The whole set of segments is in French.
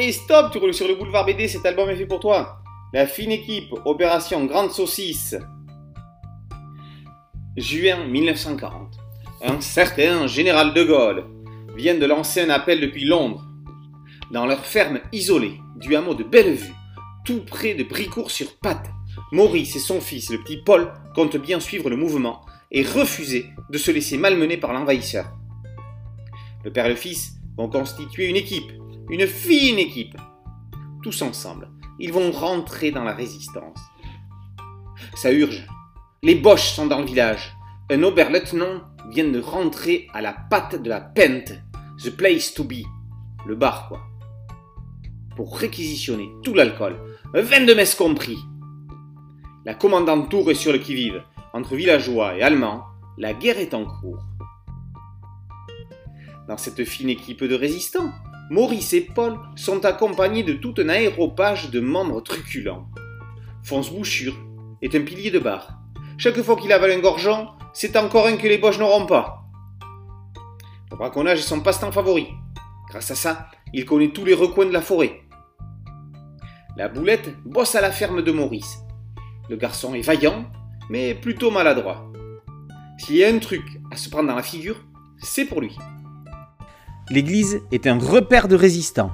Et stop, tu roules sur le boulevard BD, cet album est fait pour toi. La fine équipe, opération Grande Saucisse. Juin 1940. Un certain général de Gaulle vient de lancer un appel depuis Londres. Dans leur ferme isolée du hameau de Bellevue, tout près de Bricourt-sur-Patte, Maurice et son fils, le petit Paul, comptent bien suivre le mouvement et refuser de se laisser malmener par l'envahisseur. Le père et le fils vont constituer une équipe, une fine équipe. Tous ensemble, ils vont rentrer dans la résistance. Ça urge. Les Boches sont dans le village. Un oberleutnant vient de rentrer à la patte de la pente, the place to be, le bar quoi, pour réquisitionner tout l'alcool, 22 messes compris. La commandante Tour est sur le qui-vive. Entre villageois et allemands, la guerre est en cours. Dans cette fine équipe de résistants, Maurice et Paul sont accompagnés de tout un aéropage de membres truculents. Fonce Bouchure est un pilier de bar. Chaque fois qu'il avale un gorgeon, c'est encore un que les boches n'auront pas. Le braconnage est son passe-temps favori. Grâce à ça, il connaît tous les recoins de la forêt. La boulette bosse à la ferme de Maurice. Le garçon est vaillant, mais plutôt maladroit. S'il y a un truc à se prendre dans la figure, c'est pour lui. L'église est un repère de résistants.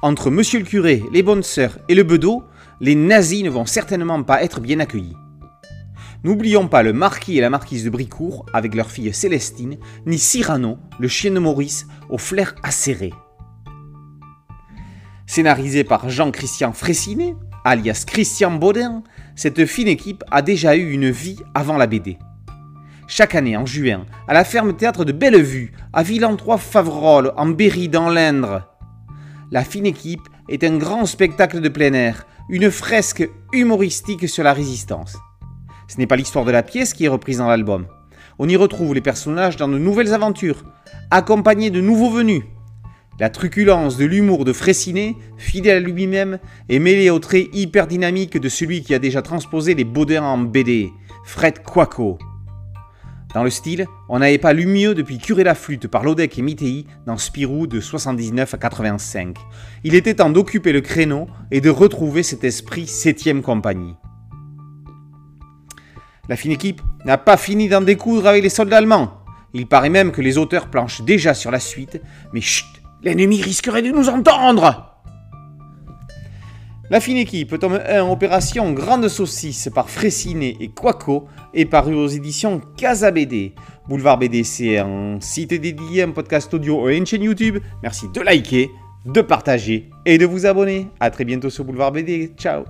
Entre monsieur le curé, les bonnes sœurs et le bedeau, les nazis ne vont certainement pas être bien accueillis. N'oublions pas le marquis et la marquise de Bricourt avec leur fille Célestine, ni Cyrano, le chien de Maurice, au flair acéré. Scénarisé par Jean-Christian Fressinet, alias Christian Baudin, cette fine équipe a déjà eu une vie avant la BD. Chaque année, en juin, à la ferme théâtre de Bellevue, à Villentroy-Faverolles, en Berry, dans l'Indre. La fine équipe est un grand spectacle de plein air, une fresque humoristique sur la résistance. Ce n'est pas l'histoire de la pièce qui est reprise dans l'album. On y retrouve les personnages dans de nouvelles aventures, accompagnés de nouveaux venus. La truculence de l'humour de Fraissinet, fidèle à lui-même, est mêlée au trait hyper dynamique de celui qui a déjà transposé les Baudins en BD, Fred Quaco. Dans le style, on n'avait pas lu mieux depuis Curer la flûte par Lodec et Mittei dans Spirou de 79 à 85. Il était temps d'occuper le créneau et de retrouver cet esprit 7ème compagnie. La fine équipe n'a pas fini d'en découdre avec les soldats allemands. Il paraît même que les auteurs planchent déjà sur la suite, mais chut, l'ennemi risquerait de nous entendre La fine équipe, tome 1, opération Grande Saucisse par Fressinet et Quaco, est paru aux éditions Casa BD. Boulevard BD, c'est un site dédié, un podcast audio et une chaîne YouTube. Merci de liker, de partager et de vous abonner. A très bientôt sur Boulevard BD. Ciao